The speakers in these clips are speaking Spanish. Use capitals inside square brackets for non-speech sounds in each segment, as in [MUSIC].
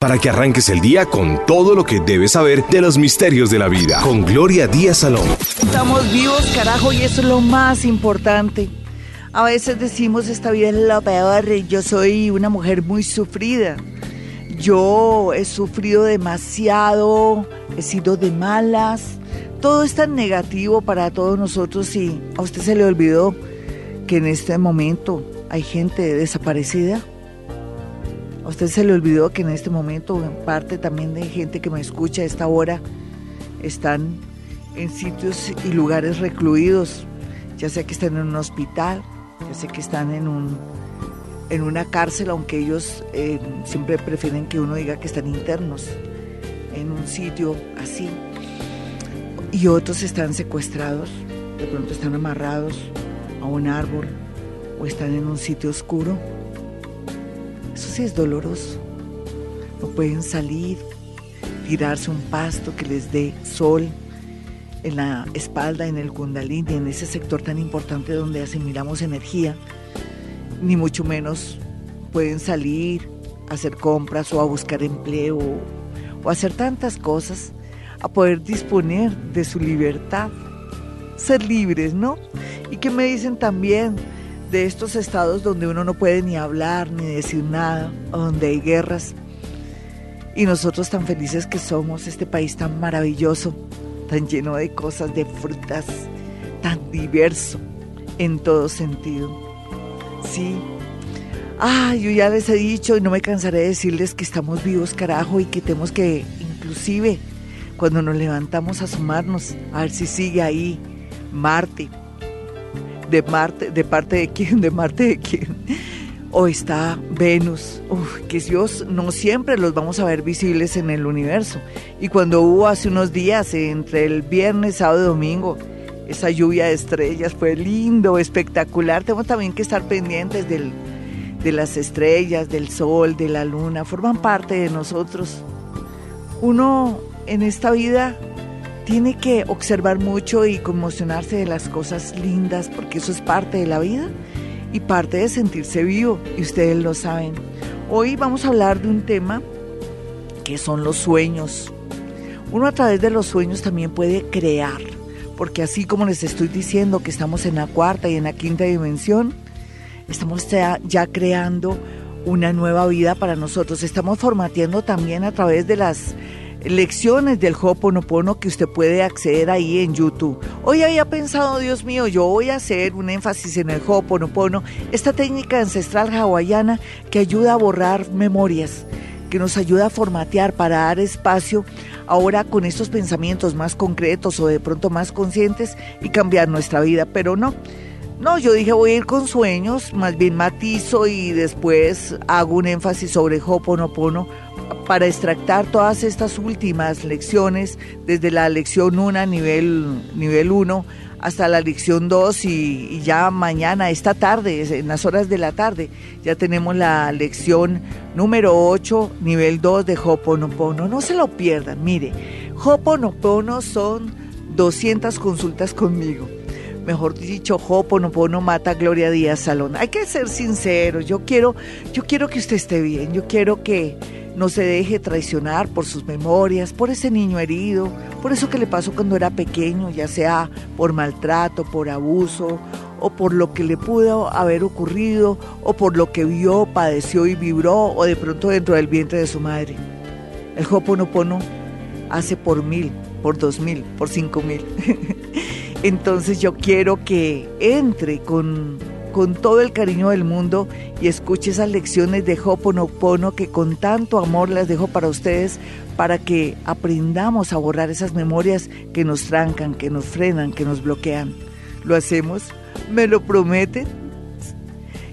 para que arranques el día con todo lo que debes saber de los misterios de la vida. Con Gloria Díaz Salón. Estamos vivos, carajo, y eso es lo más importante. A veces decimos esta vida es lo peor, yo soy una mujer muy sufrida. Yo he sufrido demasiado, he sido de malas. Todo es tan negativo para todos nosotros y a usted se le olvidó que en este momento hay gente desaparecida. Usted se le olvidó que en este momento, en parte también de gente que me escucha a esta hora, están en sitios y lugares recluidos, ya sea que están en un hospital, ya sea que están en un en una cárcel, aunque ellos eh, siempre prefieren que uno diga que están internos en un sitio así. Y otros están secuestrados, de pronto están amarrados a un árbol o están en un sitio oscuro eso sí es doloroso. No pueden salir, tirarse un pasto que les dé sol en la espalda, en el kundalini, en ese sector tan importante donde asimilamos energía, ni mucho menos pueden salir a hacer compras o a buscar empleo o hacer tantas cosas, a poder disponer de su libertad, ser libres, ¿no? Y que me dicen también, de estos estados donde uno no puede ni hablar ni decir nada, donde hay guerras. Y nosotros tan felices que somos, este país tan maravilloso, tan lleno de cosas, de frutas, tan diverso en todo sentido. Sí. Ah, yo ya les he dicho y no me cansaré de decirles que estamos vivos, carajo, y que tenemos que, inclusive, cuando nos levantamos a sumarnos, a ver si sigue ahí Marte, de Marte, de parte de quién, de Marte de quién. O está Venus, Uf, que Dios no siempre los vamos a ver visibles en el universo. Y cuando hubo hace unos días, entre el viernes, sábado y domingo, esa lluvia de estrellas fue lindo, espectacular. Tenemos también que estar pendientes del, de las estrellas, del sol, de la luna, forman parte de nosotros. Uno en esta vida tiene que observar mucho y conmocionarse de las cosas lindas, porque eso es parte de la vida y parte de sentirse vivo, y ustedes lo saben. Hoy vamos a hablar de un tema que son los sueños. Uno a través de los sueños también puede crear, porque así como les estoy diciendo que estamos en la cuarta y en la quinta dimensión, estamos ya, creando una nueva vida para nosotros. Estamos formateando también a través de las lecciones del Ho'oponopono que usted puede acceder ahí en YouTube. Hoy había pensado, Dios mío, yo voy a hacer un énfasis en el Ho'oponopono, esta técnica ancestral hawaiana que ayuda a borrar memorias, que nos ayuda a formatear para dar espacio ahora con estos pensamientos más concretos o de pronto más conscientes y cambiar nuestra vida, pero no. No, yo dije voy a ir con sueños, más bien matizo y después hago un énfasis sobre Ho'oponopono para extractar todas estas últimas lecciones, desde la lección 1, nivel, nivel 1, hasta la lección 2 y, ya mañana, esta tarde, en las horas de la tarde, ya tenemos la lección número 8, nivel 2 de Hoponopono. No se lo pierdan, mire, Hoponopono son 200 consultas conmigo. Mejor dicho, Hoponopono mata Gloria Díaz Salón. Hay que ser sinceros, yo quiero, yo quiero que usted esté bien, yo quiero que no se deje traicionar por sus memorias, por ese niño herido, por eso que le pasó cuando era pequeño, ya sea por maltrato, por abuso, o por lo que le pudo haber ocurrido, o por lo que vio, padeció y vibró, o de pronto dentro del vientre de su madre. El Hoponopono hace por mil, por dos mil, por cinco mil. [LAUGHS] Entonces yo quiero que entre con con todo el cariño del mundo y escuche esas lecciones de Hoponopono que con tanto amor las dejo para ustedes para que aprendamos a borrar esas memorias que nos trancan, que nos frenan, que nos bloquean. ¿Lo hacemos? ¿Me lo prometen?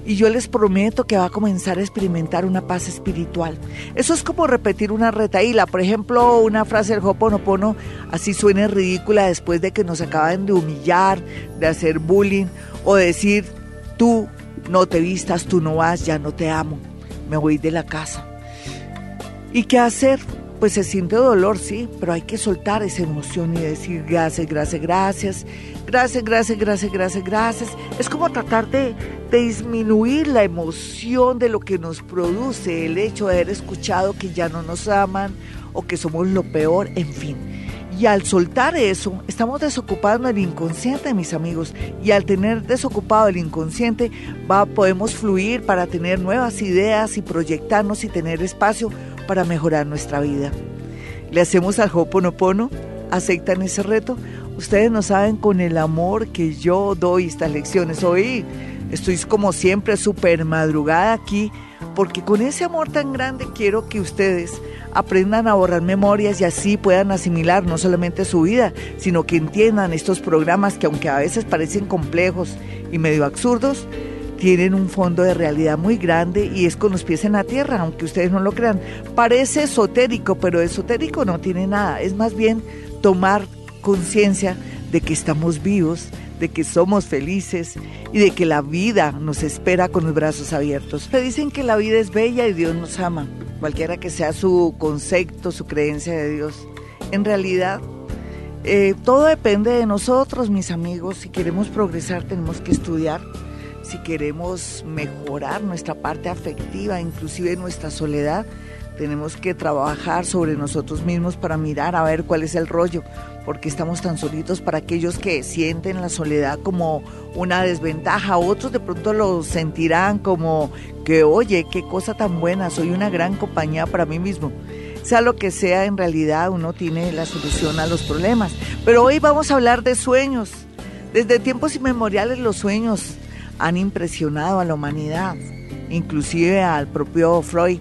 Y yo les prometo que va a comenzar a experimentar una paz espiritual. Eso es como repetir una retaíla. Por ejemplo, una frase del Hoponopono así suena ridícula después de que nos acaban de humillar, de hacer bullying o decir tú no te vistas, tú no vas, ya no te amo, me voy de la casa. ¿Y qué hacer? pues se siente dolor, sí, pero hay que soltar esa emoción y decir gracias, gracias, gracias, gracias, gracias, gracias, gracias, gracias. Es como tratar de, disminuir la emoción de lo que nos produce el hecho de haber escuchado que ya no nos aman o que somos lo peor, en fin. Y al soltar eso, estamos desocupando el inconsciente, mis amigos. Y al tener desocupado el inconsciente, va, podemos fluir para tener nuevas ideas y proyectarnos y tener espacio para mejorar nuestra vida. ¿Le hacemos al Hoponopono? ¿Aceptan ese reto? Ustedes no saben con el amor que yo doy estas lecciones. Hoy estoy como siempre súper madrugada aquí porque con ese amor tan grande quiero que ustedes aprendan a borrar memorias y así puedan asimilar no solamente su vida, sino que entiendan estos programas que aunque a veces parecen complejos y medio absurdos, tienen un fondo de realidad muy grande y es con los pies en la tierra, aunque ustedes no lo crean. Parece esotérico, pero esotérico no tiene nada, es más bien tomar conciencia de que estamos vivos, de que somos felices y de que la vida nos espera con los brazos abiertos. Se dicen que la vida es bella y Dios nos ama, cualquiera que sea su concepto, su creencia de Dios. En realidad, eh, todo depende de nosotros, mis amigos. Si queremos progresar, tenemos que estudiar si queremos mejorar nuestra parte afectiva, inclusive nuestra soledad, tenemos que trabajar sobre nosotros mismos para mirar a ver cuál es el rollo, porque estamos tan solitos para aquellos que sienten la soledad como una desventaja, otros de pronto lo sentirán como que, oye, qué cosa tan buena, soy una gran compañía para mí mismo. Sea lo que sea, en realidad uno tiene la solución a los problemas. Pero hoy vamos a hablar de sueños. Desde tiempos inmemoriales los sueños han impresionado a la humanidad, inclusive al propio Freud,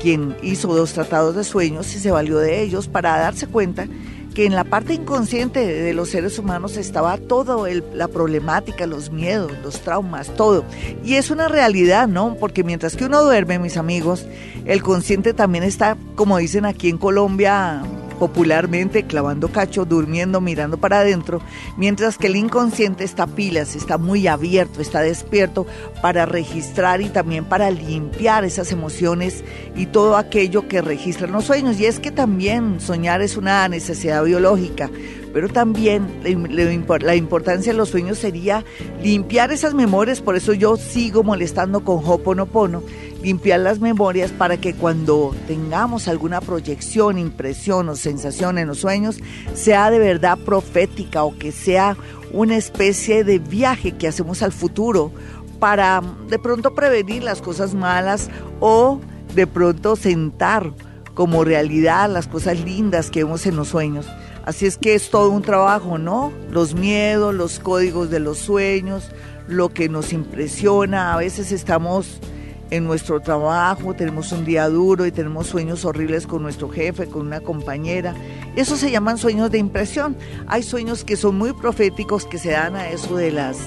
quien hizo dos tratados de sueños y se valió de ellos para darse cuenta que en la parte inconsciente de los seres humanos estaba todo la problemática, los miedos, los traumas, todo. Y es una realidad, ¿no? Porque mientras que uno duerme, mis amigos, el consciente también está, como dicen aquí en Colombia, popularmente clavando cacho, durmiendo, mirando para adentro, mientras que el inconsciente está pilas, está muy abierto, está despierto para registrar y también para limpiar esas emociones y todo aquello que registran los sueños. Y es que también soñar es una necesidad biológica, pero también la importancia de los sueños sería limpiar esas memorias, por eso yo sigo molestando con Hoponopono limpiar las memorias para que cuando tengamos alguna proyección, impresión o sensación en los sueños, sea de verdad profética o que sea una especie de viaje que hacemos al futuro para de pronto prevenir las cosas malas o de pronto sentar como realidad las cosas lindas que vemos en los sueños. Así es que es todo un trabajo, ¿no? Los miedos, los códigos de los sueños, lo que nos impresiona. A veces estamos en nuestro trabajo, tenemos un día duro y tenemos sueños horribles con nuestro jefe, con una compañera. Eso se llaman sueños de impresión. Hay sueños que son muy proféticos que se dan a eso de las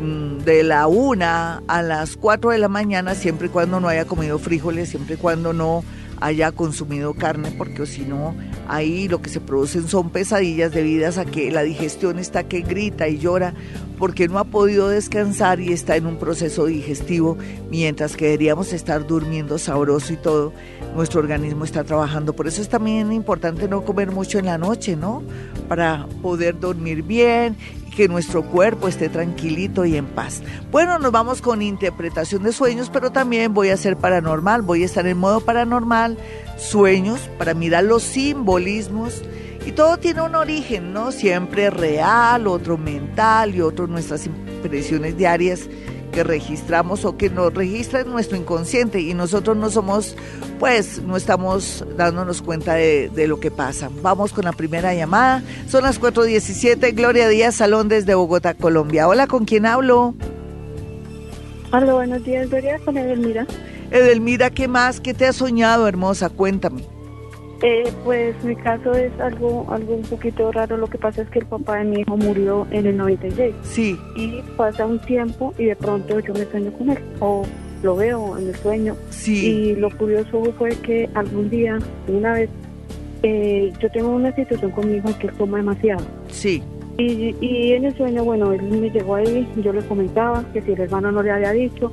mm, de la una a las cuatro de la mañana, siempre y cuando no haya comido frijoles, siempre y cuando no haya consumido carne, porque si no, ahí lo que se producen son pesadillas debidas a que la digestión está que grita y llora porque no ha podido descansar y está en un proceso digestivo, mientras que deberíamos estar durmiendo sabroso y todo, nuestro organismo está trabajando. Por eso es también importante no comer mucho en la noche, ¿no? Para poder dormir bien que nuestro cuerpo esté tranquilito y en paz. Bueno, nos vamos con interpretación de sueños, pero también voy a ser paranormal, voy a estar en modo paranormal, sueños, para mirar los simbolismos y todo tiene un origen, ¿no? Siempre real, otro mental y otro nuestras impresiones diarias que registramos o que nos registra en nuestro inconsciente y nosotros no somos, pues no estamos dándonos cuenta de, de lo que pasa. Vamos con la primera llamada. Son las 4.17. Gloria Díaz Salón desde Bogotá, Colombia. Hola, ¿con quién hablo? Hola, buenos días, Gloria, con Edelmira. Edelmira, ¿qué más? ¿Qué te has soñado, hermosa? Cuéntame. Eh, pues mi caso es algo algo un poquito raro. Lo que pasa es que el papá de mi hijo murió en el 96. Sí. Y pasa un tiempo y de pronto yo me sueño con él o lo veo en el sueño. Sí. Y lo curioso fue que algún día, una vez, eh, yo tengo una situación con mi hijo que él toma demasiado. Sí. Y, y en el sueño, bueno, él me llegó ahí, yo le comentaba que si el hermano no le había dicho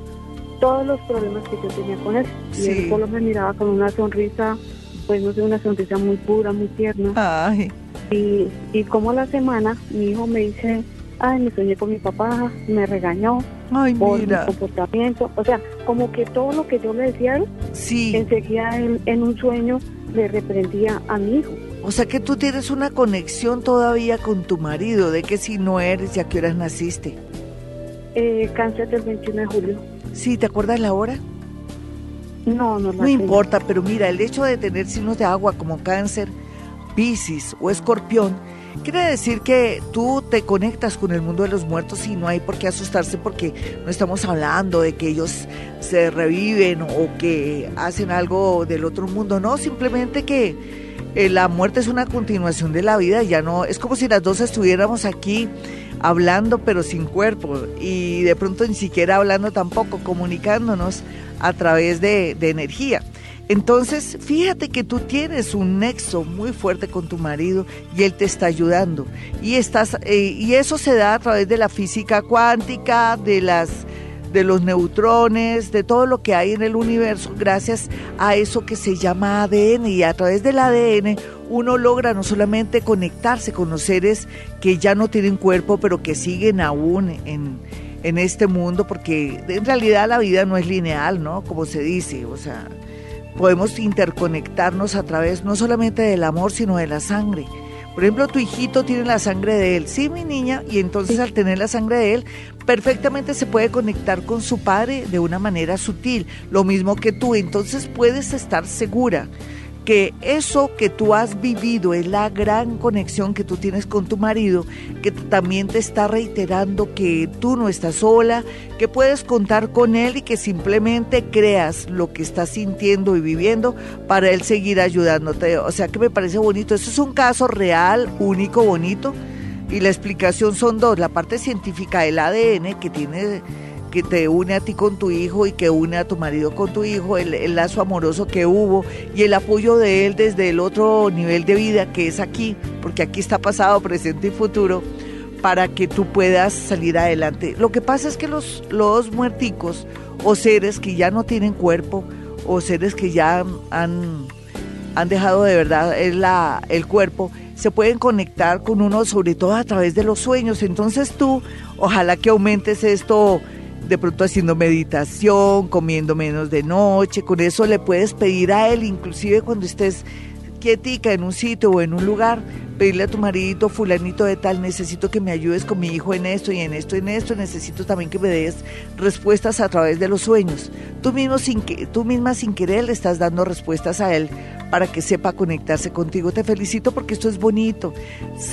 todos los problemas que yo tenía con él. Y él solo me miraba con una sonrisa pues no sé, una sonrisa muy pura, muy tierna. Ay. Y, y como a la semana mi hijo me dice, ay, me soñé con mi papá, me regañó Ay, por mi mira. comportamiento. O sea, como que todo lo que yo le decía a él, Sí. enseguida en, en un sueño le reprendía a mi hijo. O sea que tú tienes una conexión todavía con tu marido, de que si no eres y a qué horas naciste. Eh, cáncer del 21 de julio. Sí, ¿te acuerdas la hora? No, no No tengo. importa, pero mira, el hecho de tener signos de agua como cáncer, piscis o escorpión, quiere decir que tú te conectas con el mundo de los muertos y no hay por qué asustarse porque no estamos hablando de que ellos se reviven o que hacen algo del otro mundo, no, simplemente que eh, la muerte es una continuación de la vida, ya no, es como si las dos estuviéramos aquí hablando pero sin cuerpo y de pronto ni siquiera hablando tampoco, comunicándonos a través de, de energía. Entonces, fíjate que tú tienes un nexo muy fuerte con tu marido y él te está ayudando. Y, estás, eh, y eso se da a través de la física cuántica, de las de los neutrones, de todo lo que hay en el universo, gracias a eso que se llama ADN. Y a través del ADN uno logra no solamente conectarse con los seres que ya no tienen cuerpo, pero que siguen aún en, en este mundo, porque en realidad la vida no es lineal, ¿no? Como se dice, o sea, podemos interconectarnos a través no solamente del amor, sino de la sangre. Por ejemplo, tu hijito tiene la sangre de él, sí, mi niña, y entonces al tener la sangre de él, perfectamente se puede conectar con su padre de una manera sutil, lo mismo que tú. Entonces puedes estar segura que eso que tú has vivido es la gran conexión que tú tienes con tu marido, que también te está reiterando que tú no estás sola, que puedes contar con él y que simplemente creas lo que estás sintiendo y viviendo para él seguir ayudándote. O sea que me parece bonito. Esto es un caso real, único, bonito. Y la explicación son dos, la parte científica del ADN que tiene que te une a ti con tu hijo y que une a tu marido con tu hijo, el, lazo amoroso que hubo y el apoyo de él desde el otro nivel de vida que es aquí, porque aquí está pasado, presente y futuro, para que tú puedas salir adelante. Lo que pasa es que los, los muerticos o seres que ya no tienen cuerpo o seres que ya han, han dejado de verdad el, la, el cuerpo, se pueden conectar con uno sobre todo a través de los sueños. Entonces tú, ojalá que aumentes esto de pronto haciendo meditación, comiendo menos de noche, con eso le puedes pedir a él, inclusive cuando estés quietica en un sitio o en un lugar, pedirle a tu maridito, fulanito de tal, necesito que me ayudes con mi hijo en esto y en esto y en esto, necesito también que me des respuestas a través de los sueños. Tú, mismo sin que, tú misma sin querer le estás dando respuestas a él para que sepa conectarse contigo. Te felicito porque esto es bonito.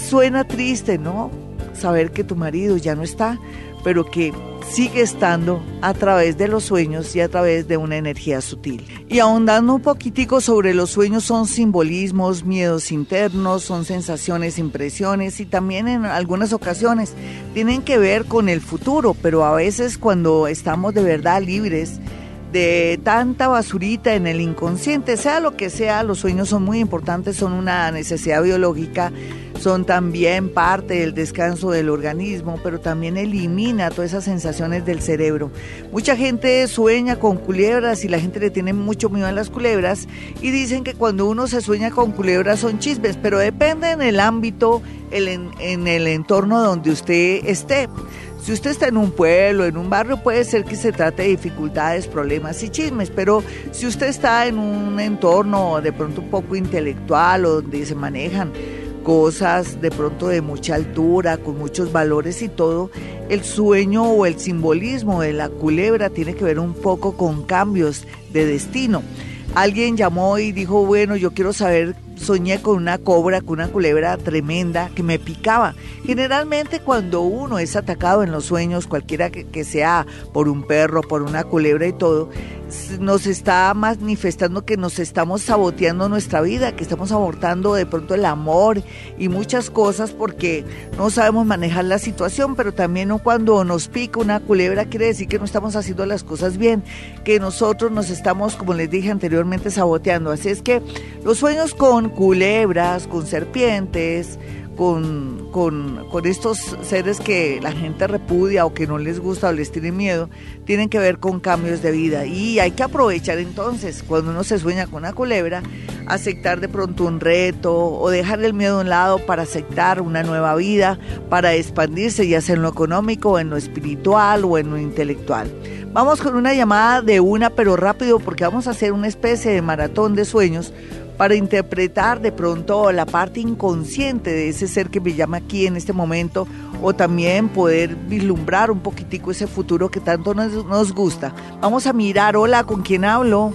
Suena triste, ¿no? Saber que tu marido ya no está, pero que sigue estando a través de los sueños y a través de una energía sutil. Y ahondando un poquitico sobre los sueños son simbolismos, miedos internos, son sensaciones, impresiones y también en algunas ocasiones tienen que ver con el futuro, pero a veces cuando estamos de verdad libres de tanta basurita en el inconsciente, sea lo que sea, los sueños son muy importantes, son una necesidad biológica, son también parte del descanso del organismo, pero también elimina todas esas sensaciones del cerebro. Mucha gente sueña con culebras y la gente le tiene mucho miedo a las culebras y dicen que cuando uno se sueña con culebras son chismes, pero depende en el ámbito, en el entorno donde usted esté. Si usted está en un pueblo, en un barrio, puede ser que se trate de dificultades, problemas y chismes, pero si usted está en un entorno de pronto un poco intelectual o donde se manejan cosas de pronto de mucha altura, con muchos valores y todo, el sueño o el simbolismo de la culebra tiene que ver un poco con cambios de destino. Alguien llamó y dijo, bueno, yo quiero saber, soñé con una cobra, con una culebra tremenda que me picaba. Generalmente cuando uno es atacado en los sueños, cualquiera que, sea por un perro, por una culebra y todo, nos está manifestando que nos estamos saboteando nuestra vida, que estamos abortando de pronto el amor y muchas cosas porque no sabemos manejar la situación, pero también cuando nos pica una culebra quiere decir que no estamos haciendo las cosas bien, que nosotros nos estamos, como les dije anteriormente, saboteando. Así es que los sueños con culebras, con serpientes, con, con, con, estos seres que la gente repudia o que no les gusta o les tiene miedo, tienen que ver con cambios de vida. Y hay que aprovechar entonces, cuando uno se sueña con una culebra, aceptar de pronto un reto o dejar el miedo a un lado para aceptar una nueva vida, para expandirse ya sea en lo económico, en lo espiritual o en lo intelectual. Vamos con una llamada de una, pero rápido, porque vamos a hacer una especie de maratón de sueños para interpretar de pronto la parte inconsciente de ese ser que me llama aquí en este momento o también poder vislumbrar un poquitico ese futuro que tanto nos, gusta. Vamos a mirar, hola, ¿con quién hablo?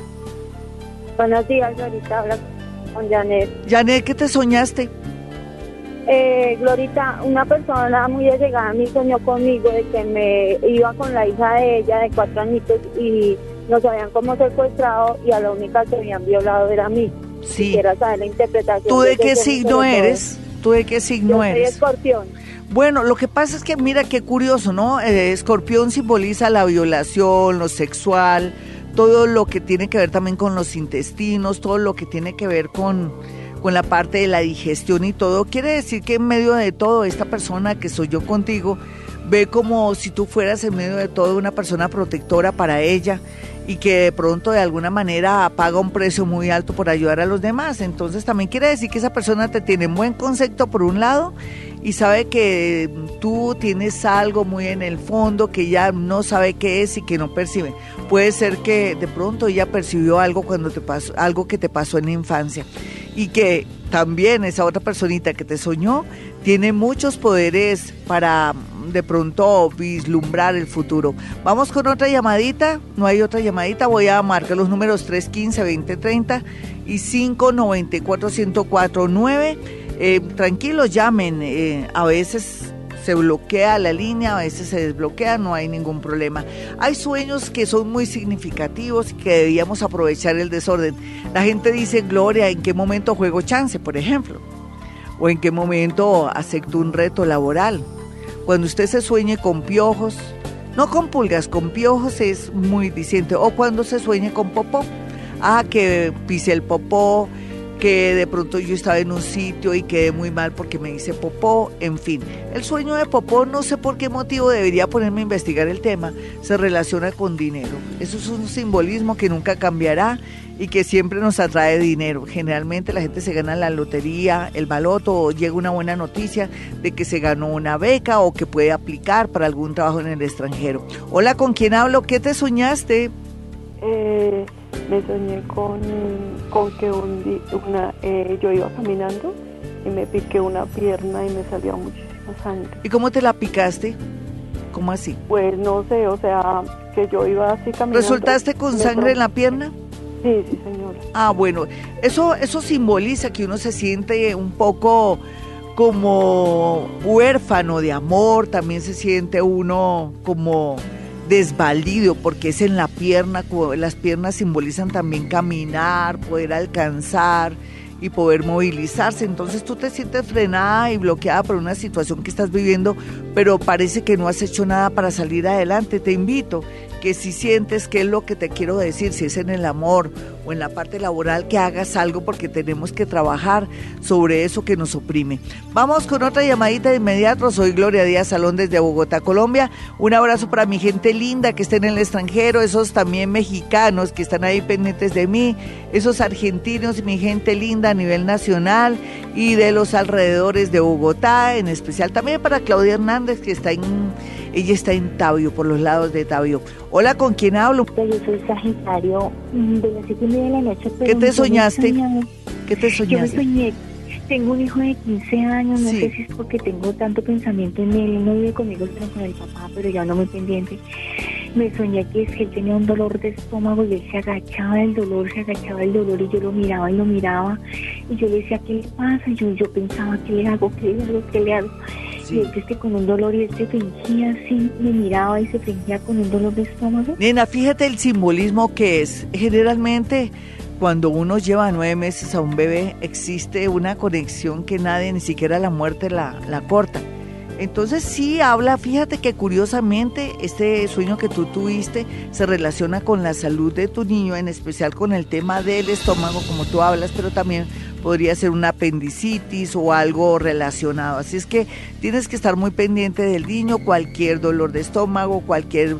Buenos días, ahorita habla con Janet. Janet, ¿qué te soñaste? Eh, Glorita, una persona muy allegada a mí soñó conmigo de que me iba con la hija de ella de cuatro añitos y nos habían como secuestrado y a la única que habían violado era a mí. Sí. saber la interpretación. ¿Tú de qué signo eres? ¿Tú de qué signo Yo eres? Soy escorpión. Bueno, lo que pasa es que mira qué curioso, ¿no? Eh, escorpión simboliza la violación, lo sexual, todo lo que tiene que ver también con los intestinos, todo lo que tiene que ver con, con la parte de la digestión y todo. Quiere decir que en medio de todo, esta persona que soy yo contigo, ve como si tú fueras en medio de todo una persona protectora para ella y que de pronto de alguna manera paga un precio muy alto por ayudar a los demás. Entonces también quiere decir que esa persona te tiene buen concepto por un lado y sabe que tú tienes algo muy en el fondo que ya no sabe qué es y que no percibe. Puede ser que de pronto ella percibió algo cuando te pasó, algo que te pasó en la infancia y que también esa otra personita que te soñó tiene muchos poderes para de pronto vislumbrar el futuro. Vamos con otra llamadita, no hay otra llamadita, voy a marcar los números 315-2030 y 594-1049. Eh, tranquilos, llamen, eh, a veces se bloquea la línea, a veces se desbloquea, no hay ningún problema. Hay sueños que son muy significativos y que debíamos aprovechar el desorden. La gente dice, Gloria, ¿en qué momento juego chance, por ejemplo? ¿O en qué momento acepto un reto laboral? Cuando usted se sueñe con piojos, no con pulgas, con piojos es muy diciente. O cuando se sueñe con popó. Ah, que pise el popó, que de pronto yo estaba en un sitio y quedé muy mal porque me hice popó, en fin. El sueño de popó, no sé por qué motivo debería ponerme a investigar el tema, se relaciona con dinero. Eso es un simbolismo que nunca cambiará y que siempre nos atrae dinero. Generalmente la gente se gana la lotería, el baloto, o llega una buena noticia de que se ganó una beca o que puede aplicar para algún trabajo en el extranjero. Hola, ¿con quién hablo? ¿Qué te soñaste? Eh, me soñé con, con que un, una, eh, yo iba caminando y me piqué una pierna y me salió muchísima sangre. ¿Y cómo te la picaste? ¿Cómo así? Pues no sé, o sea, que yo iba así caminando. ¿Resultaste con sangre en la pierna? Sí, sí, señora. Ah, bueno, eso, eso simboliza que uno se siente un poco como huérfano de amor, también se siente uno como desvalido porque es en la pierna, las piernas simbolizan también caminar, poder alcanzar y poder movilizarse. Entonces tú te sientes frenada y bloqueada por una situación que estás viviendo, pero parece que no has hecho nada para salir adelante. Te invito que si sientes que es lo que te quiero decir, si es en el amor o en la parte laboral, que hagas algo porque tenemos que trabajar sobre eso que nos oprime. Vamos con otra llamadita de inmediato. Soy Gloria Díaz Salón desde Bogotá, Colombia. Un abrazo para mi gente linda que está en el extranjero, esos también mexicanos que están ahí pendientes de mí, esos argentinos mi gente linda a nivel nacional y de los alrededores de Bogotá, en especial también para Claudia Hernández que está en ella está en Tabio, por los lados de Tabio. Hola, ¿con quién hablo? Yo soy Sagitario mm, de las siete y media de la noche. ¿Qué te soñaste? ¿Qué te soñaste? Yo me soñé. Tengo un hijo de 15 años, no sé si es porque tengo tanto pensamiento en él, él no vive conmigo, sino con el papá, pero ya no me pendiente. Me soñé que, él tenía un dolor de estómago y él se agachaba del dolor, se agachaba del dolor y yo lo miraba y lo miraba y yo le decía, ¿qué le pasa? Y yo, yo pensaba, ¿qué le hago? ¿Qué le hago? ¿Qué le hago? Y él que con un dolor y él se fingía así, me miraba y se fingía con un dolor de estómago. Nena, fíjate el simbolismo que es. Generalmente cuando uno lleva nueve meses a un bebé existe una conexión que nadie, ni siquiera la muerte, la, la corta. Entonces sí habla, fíjate que curiosamente este sueño que tú tuviste se relaciona con la salud de tu niño, en especial con el tema del estómago, como tú hablas, pero también podría ser una apendicitis o algo relacionado. Así es que tienes que estar muy pendiente del niño, cualquier dolor de estómago, cualquier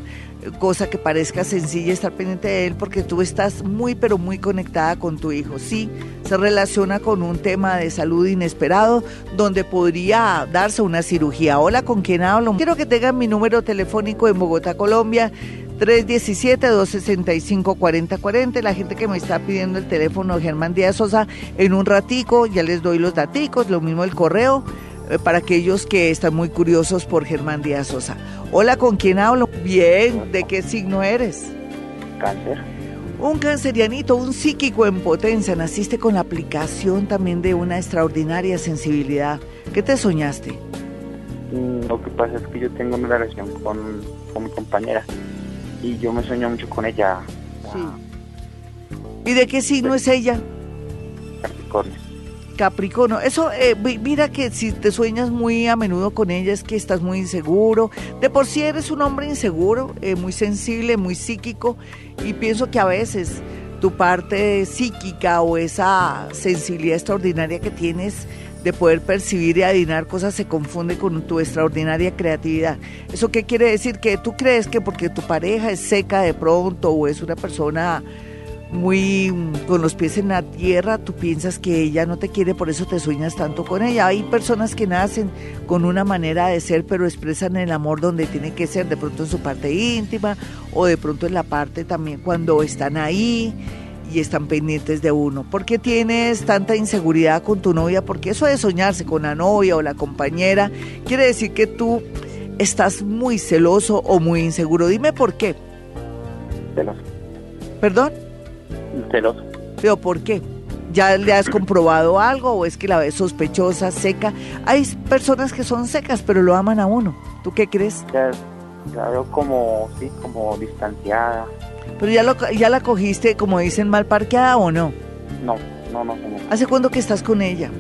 cosa que parezca sencilla estar pendiente de él porque tú estás muy pero muy conectada con tu hijo. Sí, se relaciona con un tema de salud inesperado donde podría darse una cirugía. Hola, ¿con quién hablo? Quiero que tengan mi número telefónico en Bogotá, Colombia. 317-265-4040. La gente que me está pidiendo el teléfono, Germán Díaz Sosa, en un ratico, ya les doy los daticos, lo mismo el correo para aquellos que están muy curiosos por Germán Díaz Sosa. Hola, ¿con quién hablo? Bien, ¿de qué signo eres? Cáncer. Un cancerianito, un psíquico en potencia. Naciste con la aplicación también de una extraordinaria sensibilidad. ¿Qué te soñaste? Mm, lo que pasa es que yo tengo una relación con, con mi compañera y yo me sueño mucho con ella. Sí. ¿Y de qué signo es ella? Capricornio. Capricornio, eso, eh, mira que si te sueñas muy a menudo con ella es que estás muy inseguro. De por sí eres un hombre inseguro, eh, muy sensible, muy psíquico y pienso que a veces tu parte psíquica o esa sensibilidad extraordinaria que tienes de poder percibir y adivinar cosas se confunde con tu extraordinaria creatividad. ¿Eso qué quiere decir? Que tú crees que porque tu pareja es seca de pronto o es una persona muy con los pies en la tierra, tú piensas que ella no te quiere, por eso te sueñas tanto con ella. Hay personas que nacen con una manera de ser, pero expresan el amor donde tiene que ser, de pronto en su parte íntima o de pronto en la parte también cuando están ahí y están pendientes de uno. ¿Por qué tienes tanta inseguridad con tu novia? Porque eso de soñarse con la novia o la compañera quiere decir que tú estás muy celoso o muy inseguro. Dime por qué. Celoso. ¿Perdón? Celoso. ¿Pero por qué? ¿Ya le has comprobado algo o es que la ves sospechosa, seca? Hay personas que son secas pero lo aman a uno. ¿Tú qué crees? Ya, ya veo como, sí, como distanciada. Pero ya, lo, ya la cogiste, como dicen, mal parqueada o no? No, no, no, señor. ¿Hace cuándo que estás con ella?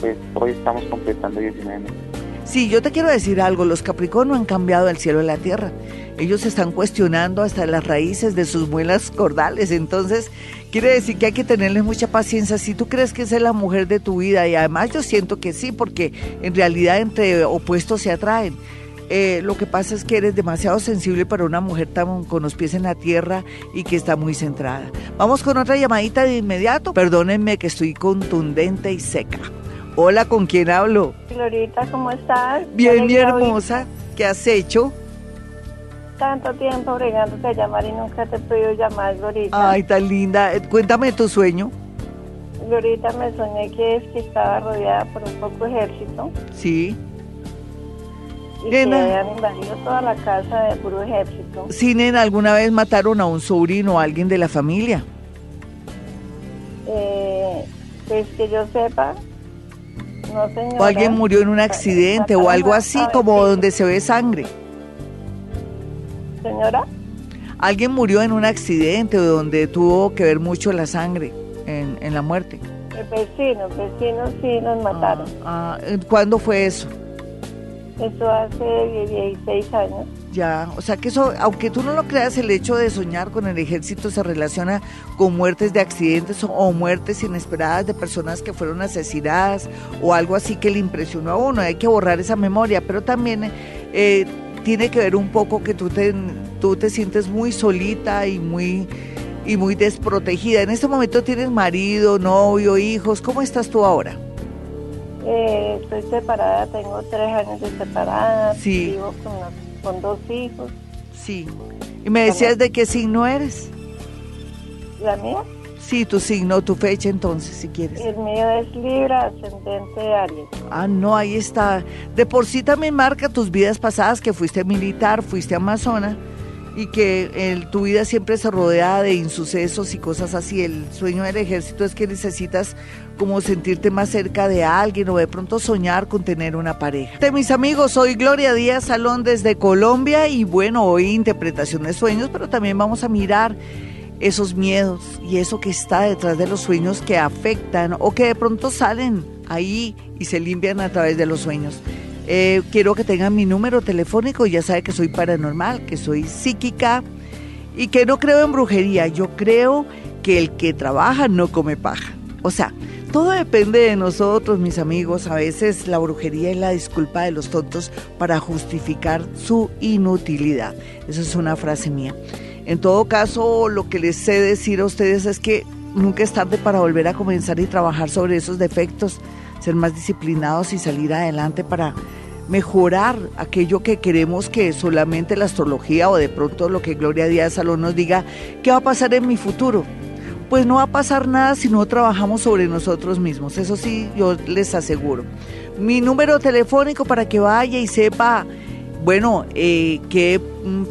Pues hoy estamos completando 19 meses. Sí, yo te quiero decir algo, los Capricornio han cambiado el cielo y la tierra. Ellos están cuestionando hasta las raíces de sus muelas cordales, entonces quiere decir que hay que tenerles mucha paciencia. Si tú crees que es la mujer de tu vida, y además yo siento que sí, porque en realidad entre opuestos se atraen. Eh, lo que pasa es que eres demasiado sensible para una mujer tan con los pies en la tierra y que está muy centrada. Vamos con otra llamadita de inmediato. Perdónenme que estoy contundente y seca. Hola, ¿con quién hablo? Glorita, ¿cómo estás? Bien, mi hermosa. ¿Qué has hecho? Tanto tiempo bregándote a llamar y nunca te he podido llamar, Glorita. Ay, tan linda. Eh, cuéntame tu sueño. Glorita, me soñé que es que estaba rodeada por un poco ejército. Sí. Y que habían invadido toda la casa de puro ejército. Sí, nena, ¿alguna vez mataron a un sobrino o a alguien de la familia? Eh, pues que yo sepa, no señora. O alguien murió en un accidente o algo así, como donde se ve sangre. Señora. Alguien murió en un accidente o donde tuvo que ver mucho la sangre en, en la muerte. El vecino, vecinos sí nos mataron. Ah, ah, ¿Cuándo fue eso? Eso hace 16 años. Ya, o sea que eso, aunque tú no lo creas, el hecho de soñar con el ejército se relaciona con muertes de accidentes o, muertes inesperadas de personas que fueron asesinadas o algo así que le impresionó a uno. Hay que borrar esa memoria, pero también eh, tiene que ver un poco que tú te, tú te sientes muy solita y muy, y muy desprotegida. En este momento tienes marido, novio, hijos. ¿Cómo estás tú ahora? Eh, estoy separada, tengo tres años de separada, Sí. vivo con, los- con dos hijos. Sí. Y me decías de qué signo eres. La mía, Sí, tu signo, tu fecha entonces, si quieres. el mío es Libra, ascendente Aries. Ah, no, ahí está. De por sí también marca tus vidas pasadas, que fuiste militar, fuiste amazona, y que el- tu vida siempre se rodea de insucesos y cosas así. El sueño del ejército es que necesitas como sentirte más cerca de alguien o de pronto soñar con tener una pareja. Mis amigos, soy Gloria Díaz Salón desde Colombia y bueno, hoy interpretación de sueños, pero también vamos a mirar esos miedos y eso que está detrás de los sueños que afectan o que de pronto salen ahí y se limpian a través de los sueños. Eh, quiero que tengan mi número telefónico, ya sabe que soy paranormal, que soy psíquica y que no creo en brujería, yo creo que el que trabaja no come paja. O sea, todo depende de nosotros, mis amigos. A veces la brujería es la disculpa de los tontos para justificar su inutilidad. Esa es una frase mía. En todo caso, lo que les sé decir a ustedes es que nunca es tarde para volver a comenzar y trabajar sobre esos defectos, ser más disciplinados y salir adelante para mejorar aquello que queremos que solamente la astrología o de pronto lo que Gloria Díaz Salón nos diga, ¿qué va a pasar en mi futuro? Pues no va a pasar nada si no trabajamos sobre nosotros mismos, eso sí, yo les aseguro. Mi número telefónico para que vaya y sepa, bueno, eh, qué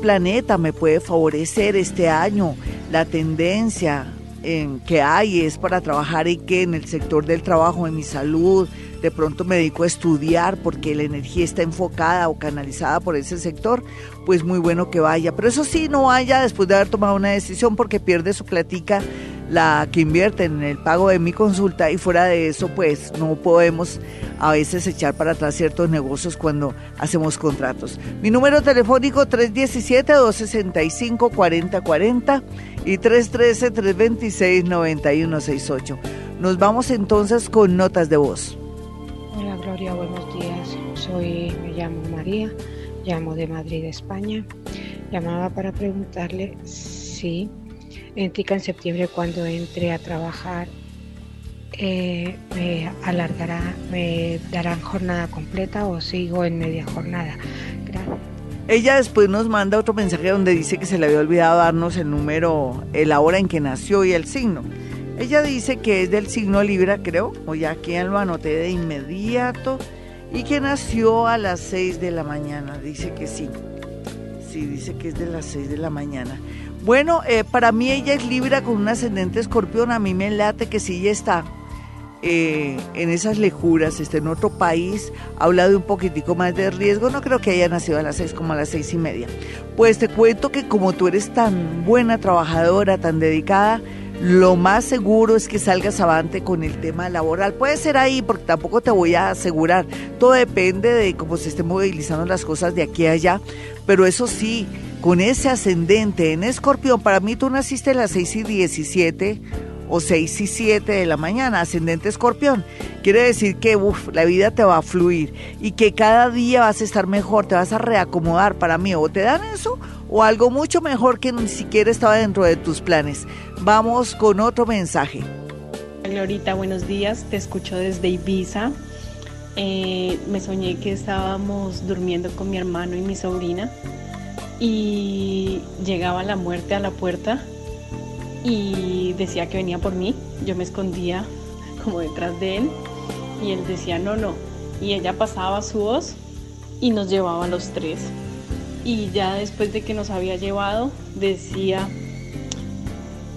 planeta me puede favorecer este año, la tendencia, en que hay es para trabajar y que en el sector del trabajo, en mi salud, de pronto me dedico a estudiar porque la energía está enfocada o canalizada por ese sector, pues muy bueno que vaya. Pero eso sí, no vaya después de haber tomado una decisión porque pierde su platica la que invierte en el pago de mi consulta y fuera de eso pues no podemos a veces echar para atrás ciertos negocios cuando hacemos contratos. Mi número telefónico 317-265-4040 y 313-326-9168. Nos vamos entonces con notas de voz. Hola Gloria, buenos días. Soy, me llamo María, llamo de Madrid, España. Llamaba para preguntarle si en Tica en septiembre cuando entre a trabajar eh, me alargará, me darán jornada completa o sigo en media jornada. Gracias. Ella después nos manda otro mensaje donde dice que se le había olvidado darnos el número, la hora en que nació y el signo. Ella dice que es del signo Libra, creo, o ya aquí lo anoté de inmediato, y que nació a las 6 de la mañana. Dice que sí. Sí, dice que es de las 6 de la mañana. Bueno, eh, para mí ella es Libra con un ascendente escorpión. A mí me late que si ella está eh, en esas lejuras, está en otro país, habla de un poquitico más de riesgo. No creo que haya nacido a las seis como a las seis y media. Pues te cuento que como tú eres tan buena trabajadora, tan dedicada, lo más seguro es que salgas avante con el tema laboral. Puede ser ahí, porque tampoco te voy a asegurar. Todo depende de cómo se estén movilizando las cosas de aquí a allá. Pero eso sí, con ese ascendente en escorpión, para mí tú naciste a las 6 y 17 o 6 y 7 de la mañana, ascendente escorpión. Quiere decir que la vida te va a fluir y que cada día vas a estar mejor, te vas a reacomodar para mí. O te dan eso o algo mucho mejor que ni siquiera estaba dentro de tus planes. Vamos con otro mensaje. Glorita, buenos días. Te escucho desde Ibiza. Eh, me soñé que estábamos durmiendo con mi hermano y mi sobrina y llegaba la muerte a la puerta y decía que venía por mí. Yo me escondía como detrás de él y él decía no, no. Y ella pasaba su voz y nos llevaba a los tres. Y ya después de que nos había llevado, decía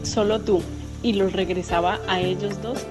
solo tú y los regresaba a ellos dos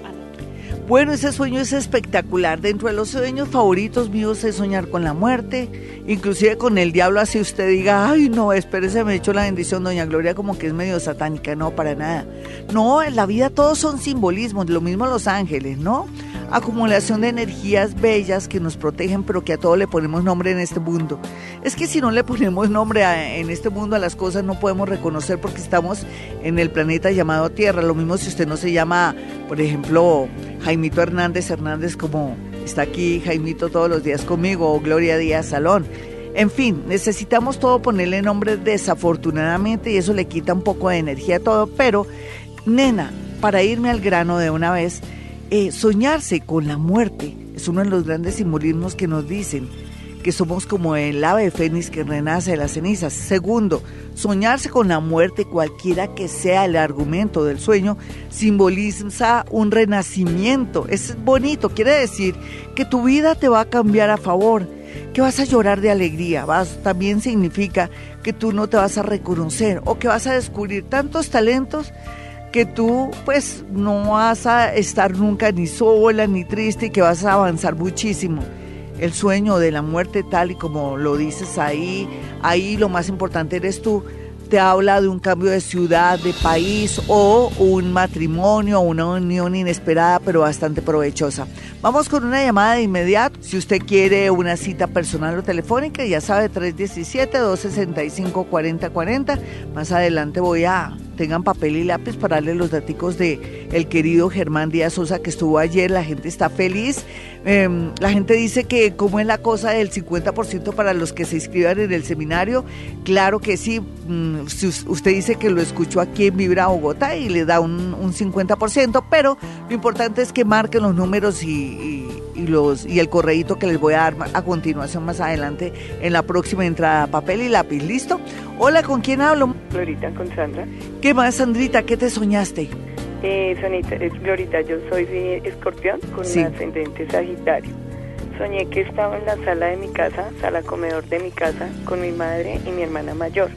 bueno, ese sueño es espectacular. Dentro de los sueños favoritos míos es soñar con la muerte, inclusive con el diablo, así usted diga, ay no, espérese, me he hecho la bendición, doña Gloria, como que es medio satánica, no, para nada. No, en la vida todos son simbolismos, lo mismo los ángeles, ¿no? acumulación de energías bellas que nos protegen, pero que a todo le ponemos nombre en este mundo. Es que si no le ponemos nombre en este mundo a las cosas no podemos reconocer porque estamos en el planeta llamado Tierra. Lo mismo si usted no se llama, por ejemplo, Jaimito Hernández Hernández como está aquí Jaimito todos los días conmigo o Gloria Díaz Salón. En fin, necesitamos todo ponerle nombre desafortunadamente y eso le quita un poco de energía a todo, pero nena, para irme al grano de una vez, eh, soñarse con la muerte es uno de los grandes simbolismos que nos dicen que somos como el ave fénix que renace de las cenizas. Segundo, soñarse con la muerte, cualquiera que sea el argumento del sueño, simboliza un renacimiento. Es bonito, quiere decir que tu vida te va a cambiar a favor, que vas a llorar de alegría. Vas, también significa que tú no te vas a reconocer o que vas a descubrir tantos talentos que tú pues no vas a estar nunca ni sola ni triste y que vas a avanzar muchísimo. El sueño de la muerte tal y como lo dices ahí, ahí lo más importante eres tú, te habla de un cambio de ciudad, de país o un matrimonio, una unión inesperada pero bastante provechosa. Vamos con una llamada de inmediato. Si usted quiere una cita personal o telefónica, ya sabe, 317-265-4040. Más adelante voy a tengan papel y lápiz para darle los datos de el querido Germán Díaz Sosa que estuvo ayer. La gente está feliz. Em, la gente dice que como es la cosa del 50% para los que se inscriban en el seminario, claro que sí. Mm, usted dice que lo escuchó aquí en Vibra Bogotá y le da un, un 50%, pero lo importante es que marquen los números y, los y el correíto que les voy a dar a continuación más adelante en la próxima entrada, papel y lápiz. ¿Listo? Hola, ¿con quién hablo? Glorita, con Sandra. ¿Qué más, Sandrita? ¿Qué te soñaste? Eh, Sonita, es Glorita, yo soy escorpión con un ascendente sagitario. Soñé que estaba en la sala de mi casa, sala comedor de mi casa, con mi madre y mi hermana mayor.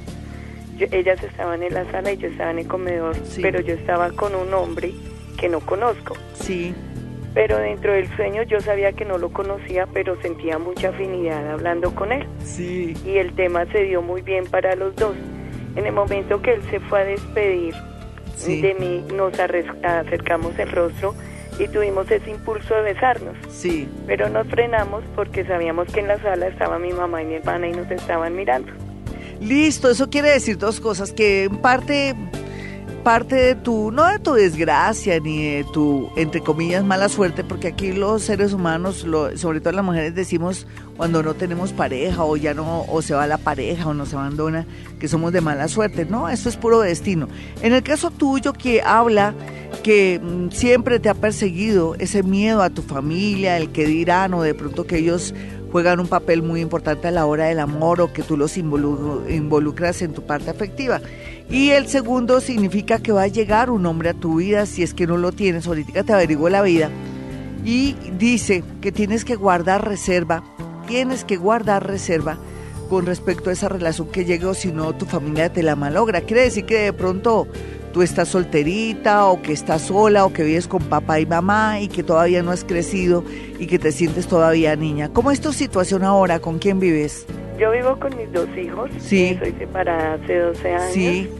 ellas estaban en la sala y yo estaba en el comedor, pero yo estaba con un hombre que no conozco. Sí. Pero dentro del sueño yo sabía que no lo conocía, pero sentía mucha afinidad hablando con él. Sí. Y el tema se dio muy bien para los dos. En el momento que él se fue a despedir de mí, nos acercamos el rostro y tuvimos ese impulso de besarnos. Sí. Pero nos frenamos porque sabíamos que en la sala estaba mi mamá y mi hermana y nos estaban mirando. Listo, eso quiere decir dos cosas, que en parte parte de tu, no de tu desgracia ni de tu, entre comillas, mala suerte, porque aquí los seres humanos, sobre todo las mujeres, decimos cuando no tenemos pareja o ya no, o se va la pareja o nos abandona, que somos de mala suerte. No, esto es puro destino. En el caso tuyo que habla que mm, siempre te ha perseguido ese miedo a tu familia, el que dirán o de pronto que ellos juegan un papel muy importante a la hora del amor o que tú los involucras en tu parte afectiva. Y el segundo significa que va a llegar un hombre a tu vida si es que no lo tienes. Ahorita te averiguo la vida. Y dice que tienes que guardar reserva, tienes que guardar reserva con respecto a esa relación que llegue o si no tu familia te la malogra. Quiere decir que de pronto tú estás solterita o que estás sola o que vives con papá y mamá y que todavía no has crecido y que te sientes todavía niña. ¿Cómo es tu situación ahora? ¿Con quién vives? Yo vivo con mis dos hijos. Sí. Soy separada hace 12 años. Sí.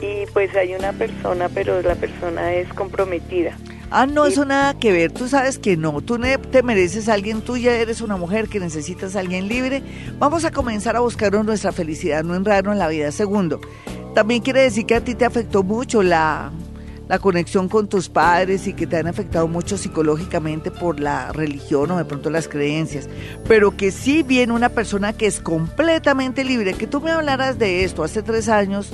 Y pues hay una persona, pero la persona es comprometida. Ah, no, eso nada que ver. Tú sabes que no. Tú te mereces a alguien. Tú ya eres una mujer que necesitas a alguien libre. Vamos a comenzar a buscar nuestra felicidad, no enredarnos en la vida. Segundo, también quiere decir que a ti te afectó mucho la, la conexión con tus padres y que te han afectado mucho psicológicamente por la religión o de pronto las creencias, pero que sí viene una persona que es completamente libre, que tú me hablaras de esto. Hace tres años,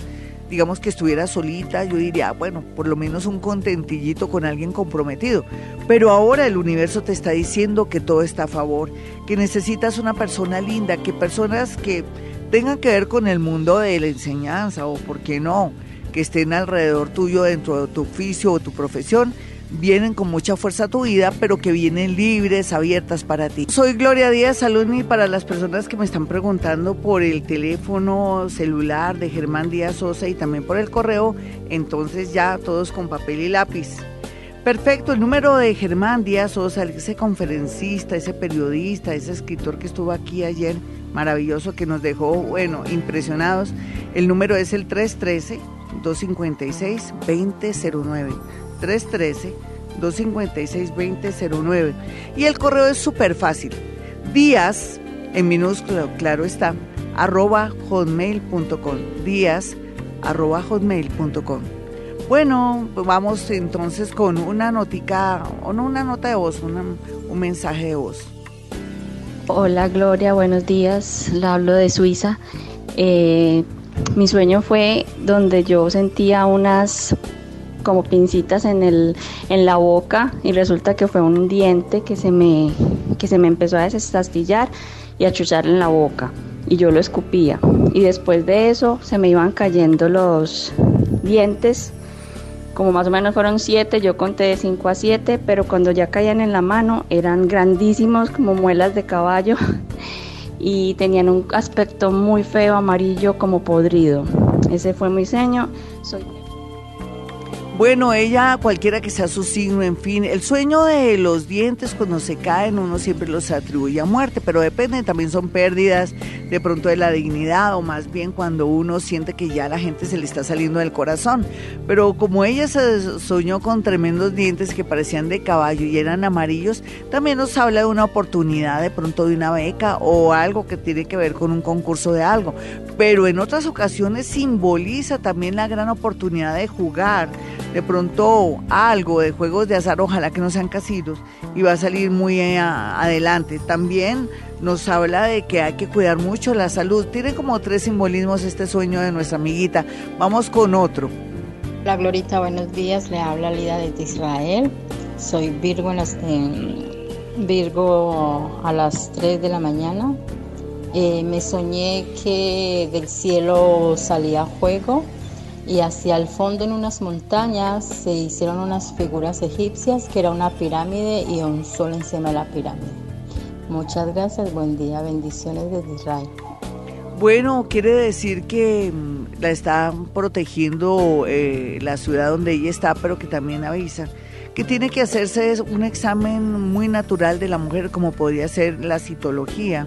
digamos que estuviera solita, yo diría, bueno, por lo menos un contentillito con alguien comprometido, pero ahora el universo te está diciendo que todo está a favor, que necesitas una persona linda, que personas que tengan que ver con el mundo de la enseñanza o, ¿por qué no?, que estén alrededor tuyo dentro de tu oficio o tu profesión vienen con mucha fuerza a tu vida, pero que vienen libres, abiertas para ti. Soy Gloria Díaz Salud y para las personas que me están preguntando por el teléfono celular de Germán Díaz Sosa y también por el correo, entonces ya todos con papel y lápiz. Perfecto, el número de Germán Díaz Sosa, ese conferencista, ese periodista, ese escritor que estuvo aquí ayer, maravilloso, que nos dejó, bueno, impresionados. El número es el 313 256-2009. 313-256-2009. Y el correo es súper fácil. Díaz, en minúsculo, claro está, arroba hotmail.com. Díaz, arroba hotmail.com. Bueno, vamos entonces con una notica, o no una nota de voz, un mensaje de voz. Hola Gloria, buenos días. La hablo de Suiza. Eh, mi sueño fue donde yo sentía unas como pincitas en, el, en la boca y resulta que fue un diente que se me, que se me empezó a desestastillar y a chuchar en la boca y yo lo escupía. Y después de eso se me iban cayendo los dientes como más o menos fueron siete, yo conté de cinco a siete, pero cuando ya caían en la mano eran grandísimos como muelas de caballo [LAUGHS] y tenían un aspecto muy feo, amarillo, como podrido. Ese fue mi sueño. Soy... Bueno, ella, cualquiera que sea su signo, en fin, el sueño de los dientes cuando se caen uno siempre los atribuye a muerte, pero depende, también son pérdidas de pronto de la dignidad o más bien cuando uno siente que ya la gente se le está saliendo del corazón. Pero como ella se soñó con tremendos dientes que parecían de caballo y eran amarillos, también nos habla de una oportunidad de pronto de una beca o algo que tiene que ver con un concurso de algo. Pero en otras ocasiones simboliza también la gran oportunidad de jugar de pronto algo de juegos de azar, ojalá que no sean casinos, y va a salir muy eh, adelante. También nos habla de que hay que cuidar mucho la salud. Tiene como tres simbolismos este sueño de nuestra amiguita. Vamos con otro. La Glorita, buenos días. Le habla Lida desde Israel. Soy Virgo, en las, Virgo a las 3 de la mañana. Eh, me soñé que del cielo salía fuego y hacia el fondo en unas montañas se hicieron unas figuras egipcias que era una pirámide y un sol encima de la pirámide. Muchas gracias, buen día, bendiciones desde Israel. Bueno, quiere decir que mm, la están protegiendo eh, la ciudad donde ella está, pero que también avisa que tiene que hacerse un examen muy natural de la mujer, como podría ser la citología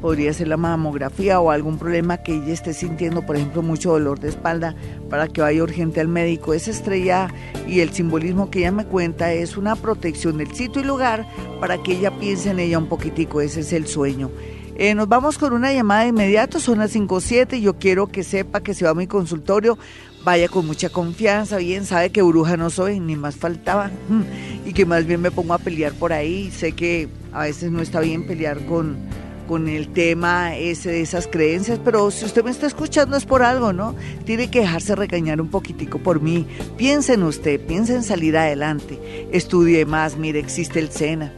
podría ser la mamografía o algún problema que ella esté sintiendo, por ejemplo, mucho dolor de espalda, para que vaya urgente al médico. Esa estrella y el simbolismo que ella me cuenta es una protección del sitio y lugar para que ella piense en ella un poquitico. Ese es el sueño. Eh, nos vamos con una llamada de inmediato, son las 5.07. Yo quiero que sepa que se va a mi consultorio. Vaya con mucha confianza, bien, sabe que bruja no soy, ni más faltaba. [LAUGHS] Y que más bien me pongo a pelear por ahí. Sé que a veces no está bien pelear con con el tema ese de esas creencias, pero si usted me está escuchando es por algo, ¿no? Tiene que dejarse regañar un poquitico por mí. Piense en usted, piense en salir adelante. Estudie más, mire, existe el SENA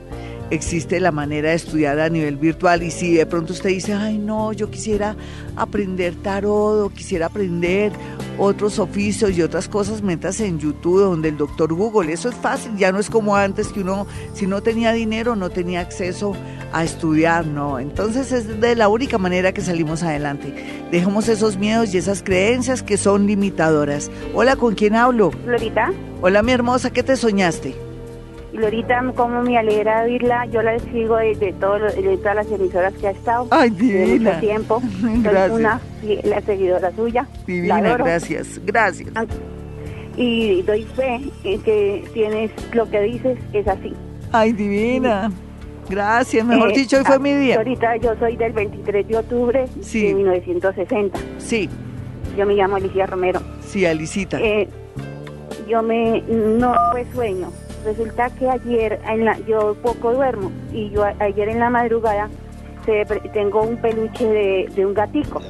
existe la manera de estudiar a nivel virtual y si de pronto usted dice, ay no, yo quisiera aprender tarot o quisiera aprender otros oficios y otras cosas, metas en YouTube donde el doctor Google, eso es fácil, ya no es como antes que uno si no tenía dinero no tenía acceso a estudiar, no, entonces es de la única manera que salimos adelante. Dejemos esos miedos y esas creencias que son limitadoras. Hola, ¿con quién hablo? Florita. Hola, mi hermosa, ¿qué te soñaste? Y ahorita como me alegra oírla, yo la sigo de, todo, de todas las emisoras que ha estado. Ay, divina. mucho tiempo. [LAUGHS] Gracias. Soy una la seguidora suya. Divina, gracias, gracias. Ah, y doy fe en que tienes lo que dices, es así. Ay, divina. Gracias, mejor eh, dicho, hoy fue mi día. Ahorita yo soy del 23 de octubre de 1960. Sí. Yo me llamo Alicia Romero. Sí, Alicita. Eh, yo me, no fue sueño, Resulta que ayer, en la, yo poco duermo, y yo ayer en la madrugada tengo un peluche de, un gatico.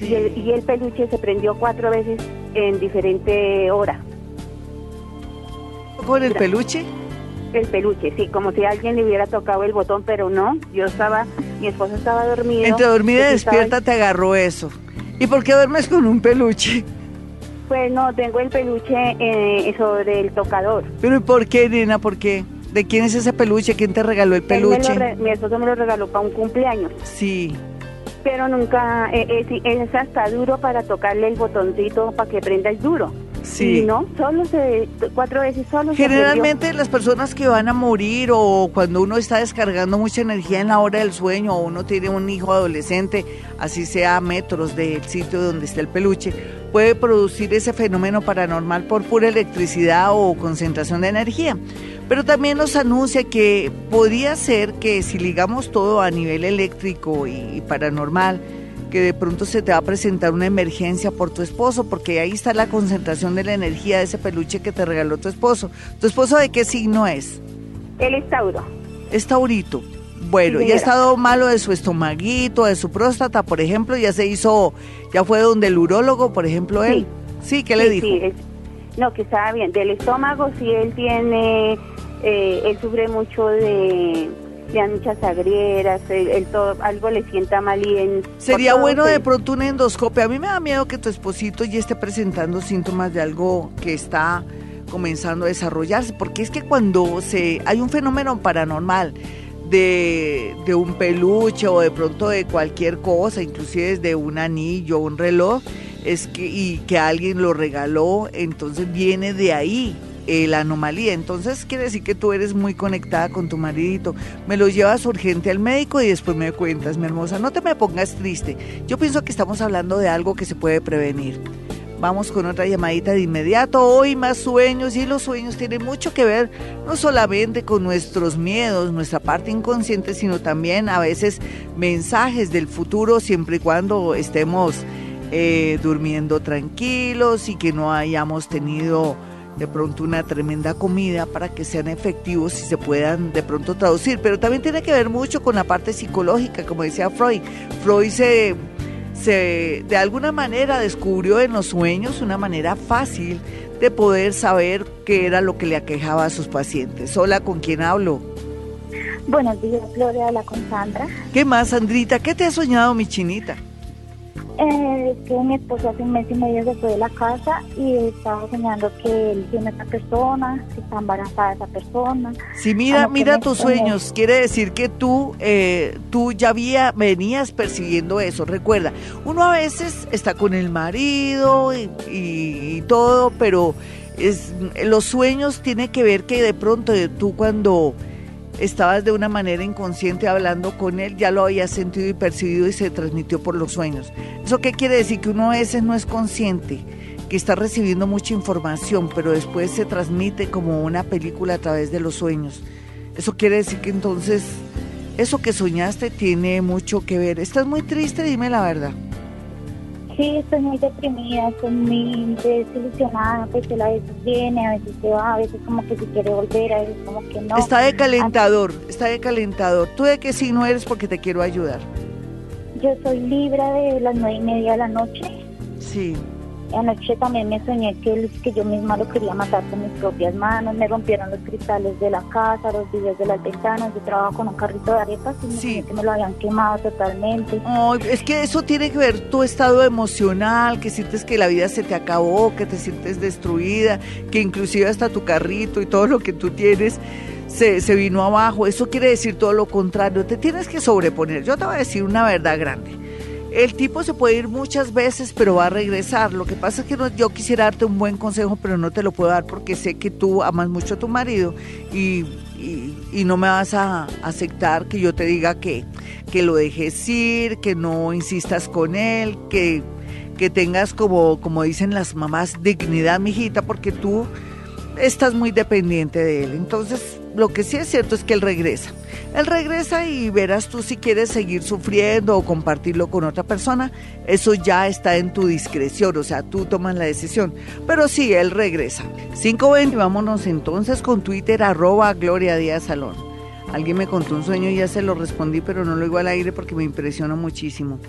Y, el, peluche se prendió cuatro veces en diferente hora. ¿Con el peluche? El peluche, sí, como si alguien le hubiera tocado el botón, pero no, yo estaba, mi esposo estaba dormido. Entre dormida y despierta te agarró eso. ¿Y por qué duermes con un peluche? Pues no, tengo el peluche eh, sobre el tocador. ¿Pero por qué, nena? ¿Por qué? ¿De quién es ese peluche? ¿Quién te regaló el peluche? mi esposo me lo regaló para un cumpleaños. Sí. Pero nunca, eh, eh, es hasta duro para tocarle el botoncito para que prenda el duro. Sí. no, solo se, cuatro veces solo. Generalmente las personas que van a morir o cuando uno está descargando mucha energía en la hora del sueño o uno tiene un hijo adolescente, así sea a metros del sitio donde está el peluche, puede producir ese fenómeno paranormal por pura electricidad o concentración de energía. Pero también nos anuncia que podría ser que si ligamos todo a nivel eléctrico y paranormal, que de pronto se te va a presentar una emergencia por tu esposo, porque ahí está la concentración de la energía de ese peluche que te regaló tu esposo. ¿Tu esposo de qué signo es? Él es Tauro. Es Taurito. Bueno, ya ha estado malo de su estomaguito, de su próstata, por ejemplo, ya se hizo, ya fue donde el urólogo, por ejemplo, él. Sí, ¿qué le dijo? Sí, no, que estaba bien. Del estómago, sí, él tiene, eh, él sufre mucho de muchas agrieras, el, todo, algo le sienta mal y en... Sería bueno de pronto un endoscopio. A mí me da miedo que tu esposito ya esté presentando síntomas de algo que está comenzando a desarrollarse, porque es que cuando se hay un fenómeno paranormal de, de, un peluche o de pronto de cualquier cosa, inclusive de un anillo, un reloj, es que, y que alguien lo regaló, entonces viene de ahí la anomalía. Entonces quiere decir que tú eres muy conectada con tu maridito. Me lo llevas urgente al médico y después me cuentas, mi hermosa. No te me pongas triste. Yo pienso que estamos hablando de algo que se puede prevenir. Vamos con otra llamadita de inmediato. Hoy más sueños y los sueños tienen mucho que ver no solamente con nuestros miedos, nuestra parte inconsciente, sino también a veces mensajes del futuro siempre y cuando estemos eh, durmiendo tranquilos y que no hayamos tenido de pronto una tremenda comida para que sean efectivos y se puedan de pronto traducir. Pero también tiene que ver mucho con la parte psicológica, como decía Freud. Freud se se de alguna manera descubrió en los sueños una manera fácil de poder saber qué era lo que le aquejaba a sus pacientes. Hola, ¿con quién hablo? Buenos días, Gloria, la con Sandra. ¿Qué más, Sandrita? ¿Qué te ha soñado, mi chinita? Eh, que mi esposo hace un mes y medio se fue de la casa y estaba soñando que él tiene a esa persona, que está embarazada esa persona. Sí, mira, mira tus sueños. Quiere decir que tú, eh, tú ya había, venías persiguiendo eso. Recuerda, uno a veces está con el marido y, y todo, pero es, los sueños tiene que ver que de pronto tú cuando estabas de una manera inconsciente hablando con él, ya lo habías sentido y percibido y se transmitió por los sueños. ¿Eso qué quiere decir? Que uno a veces no es consciente, que está recibiendo mucha información, pero después se transmite como una película a través de los sueños. Eso quiere decir que entonces eso que soñaste tiene mucho que ver. ¿Estás muy triste? Dime la verdad. Sí, estoy muy deprimida, estoy muy desilusionada, pues él a veces viene, a veces se va, a veces como que si quiere volver, a veces como que no. Está de calentador, está de calentador. ¿Tú de qué signo eres? Porque te quiero ayudar. Yo soy Libra de las nueve y media de la noche. Sí. Anoche también me soñé que, que yo misma lo quería matar con mis propias manos, me rompieron los cristales de la casa, los vidrios de las ventanas, yo trabajo con un carrito de arepas y me que me lo habían quemado totalmente. es que eso tiene que ver tu estado emocional, que sientes que la vida se te acabó, que te sientes destruida, que inclusive hasta tu carrito y todo lo que tú tienes se, se vino abajo. Eso quiere decir todo lo contrario, te tienes que sobreponer. Yo te voy a decir una verdad grande el tipo se puede ir muchas veces, pero va a regresar. Lo que pasa es que yo quisiera darte un buen consejo, pero no te lo puedo dar porque sé que tú amas mucho a tu marido y, no me vas a aceptar que yo te diga que, que lo dejes ir, que no insistas con él, que, que tengas como, como dicen las mamás, dignidad, mijita, porque tú estás muy dependiente de él. Entonces, lo que sí es cierto es que él regresa. Él regresa y verás tú si quieres seguir sufriendo o compartirlo con otra persona. Eso ya está en tu discreción, o sea, tú tomas la decisión. Pero sí, él regresa. 520, vámonos entonces con Twitter, arroba Gloria Díaz Salón. Alguien me contó un sueño y ya se lo respondí, pero no lo digo al aire porque me impresionó muchísimo.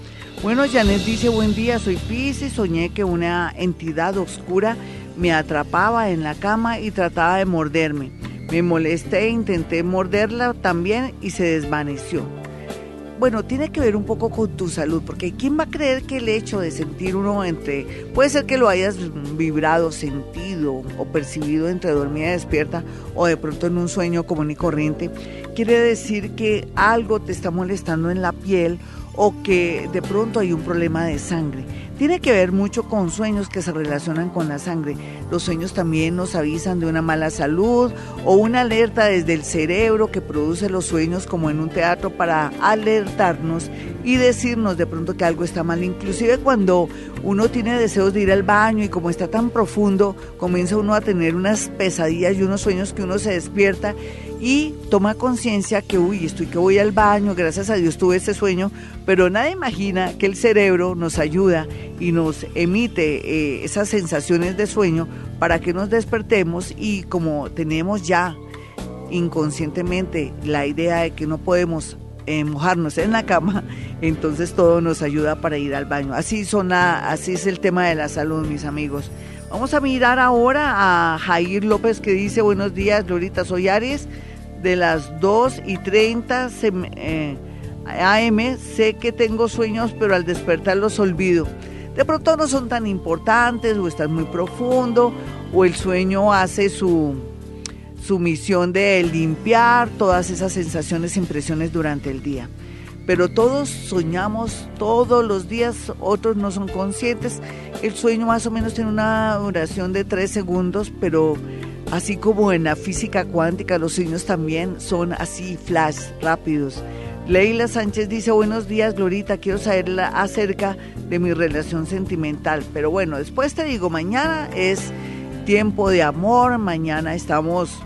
Bueno, Janet dice, buen día, soy Pis y soñé que una entidad oscura me atrapaba en la cama y trataba de morderme. Me molesté, intenté morderla también y se desvaneció. Bueno, tiene que ver un poco con tu salud, porque ¿quién va a creer que el hecho de sentir uno entre, puede ser que lo hayas vibrado, sentido o percibido entre dormida y despierta o de pronto en un sueño común y corriente, quiere decir que algo te está molestando en la piel o que de pronto hay un problema de sangre. Tiene que ver mucho con sueños que se relacionan con la sangre. Los sueños también nos avisan de una mala salud o una alerta desde el cerebro que produce los sueños como en un teatro para alertarnos y decirnos de pronto que algo está mal. Inclusive cuando uno tiene deseos de ir al baño y como está tan profundo, comienza uno a tener unas pesadillas y unos sueños que uno se despierta y toma conciencia que, uy, estoy que voy al baño, gracias a Dios tuve ese sueño, pero nadie imagina que el cerebro nos ayuda y nos emite eh, esas sensaciones de sueño para que nos despertemos y como tenemos ya inconscientemente la idea de que no podemos eh, mojarnos en la cama, [LAUGHS] entonces todo nos ayuda para ir al baño. Así, son así es el tema de la salud, mis amigos. Vamos a mirar ahora a Jair López que dice, buenos días, Lorita, soy Aries de las 2 y 30 eh, AM sé que tengo sueños, pero al despertar los olvido. De pronto no son tan importantes o están muy profundo o el sueño hace su, su misión de limpiar todas esas sensaciones, impresiones durante el día. Pero todos soñamos todos los días, otros no son conscientes. El sueño más o menos tiene una duración de tres segundos, pero así como en la física cuántica, los sueños también son así, flash, rápidos. Leila Sánchez dice, buenos días, Glorita, quiero saber acerca de mi relación sentimental. Pero bueno, después te digo, mañana es tiempo de amor, mañana estamos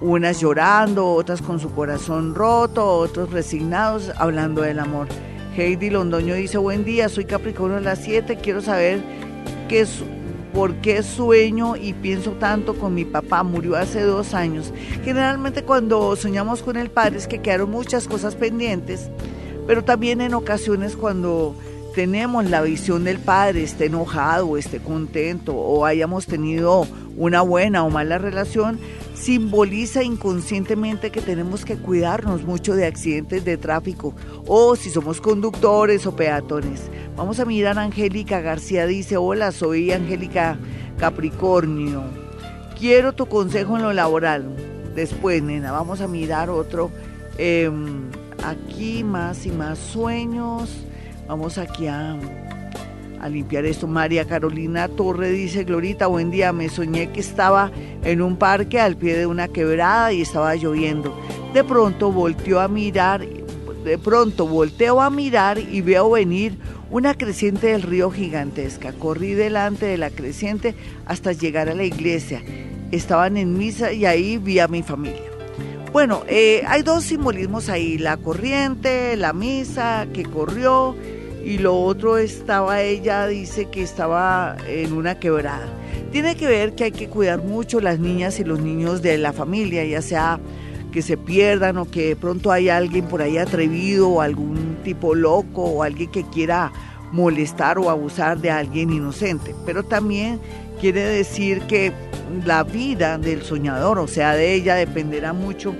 unas llorando, otras con su corazón roto, otros resignados, hablando del amor. Heidi Londoño dice, buen día, soy Capricornio a las 7, quiero saber qué es, por qué sueño y pienso tanto con mi papá, murió hace dos años. Generalmente cuando soñamos con el padre es que quedaron muchas cosas pendientes, pero también en ocasiones cuando tenemos la visión del padre, esté enojado esté contento o hayamos tenido una buena o mala relación, simboliza inconscientemente que tenemos que cuidarnos mucho de accidentes de tráfico o si somos conductores o peatones. Vamos a mirar a Angélica García, dice, hola, soy Angélica Capricornio. Quiero tu consejo en lo laboral. Después, nena, vamos a mirar otro. Em, aquí más y más sueños. Vamos aquí a a limpiar esto. María Carolina Torre dice, Glorita, buen día, me soñé que estaba en un parque al pie de una quebrada y estaba lloviendo. De pronto volteó a mirar, de pronto volteo a mirar y veo venir una creciente del río gigantesca. Corrí delante de la creciente hasta llegar a la iglesia. Estaban en misa y ahí vi a mi familia. Bueno, eh, hay dos simbolismos ahí, la corriente, la misa que corrió y lo otro estaba ella, dice que estaba en una quebrada. Tiene que ver que hay que cuidar mucho las niñas y los niños de la familia, ya sea que se pierdan o que de pronto hay alguien por ahí atrevido o algún tipo loco o alguien que quiera molestar o abusar de alguien inocente. Pero también quiere decir que la vida del soñador, o sea, de ella, dependerá mucho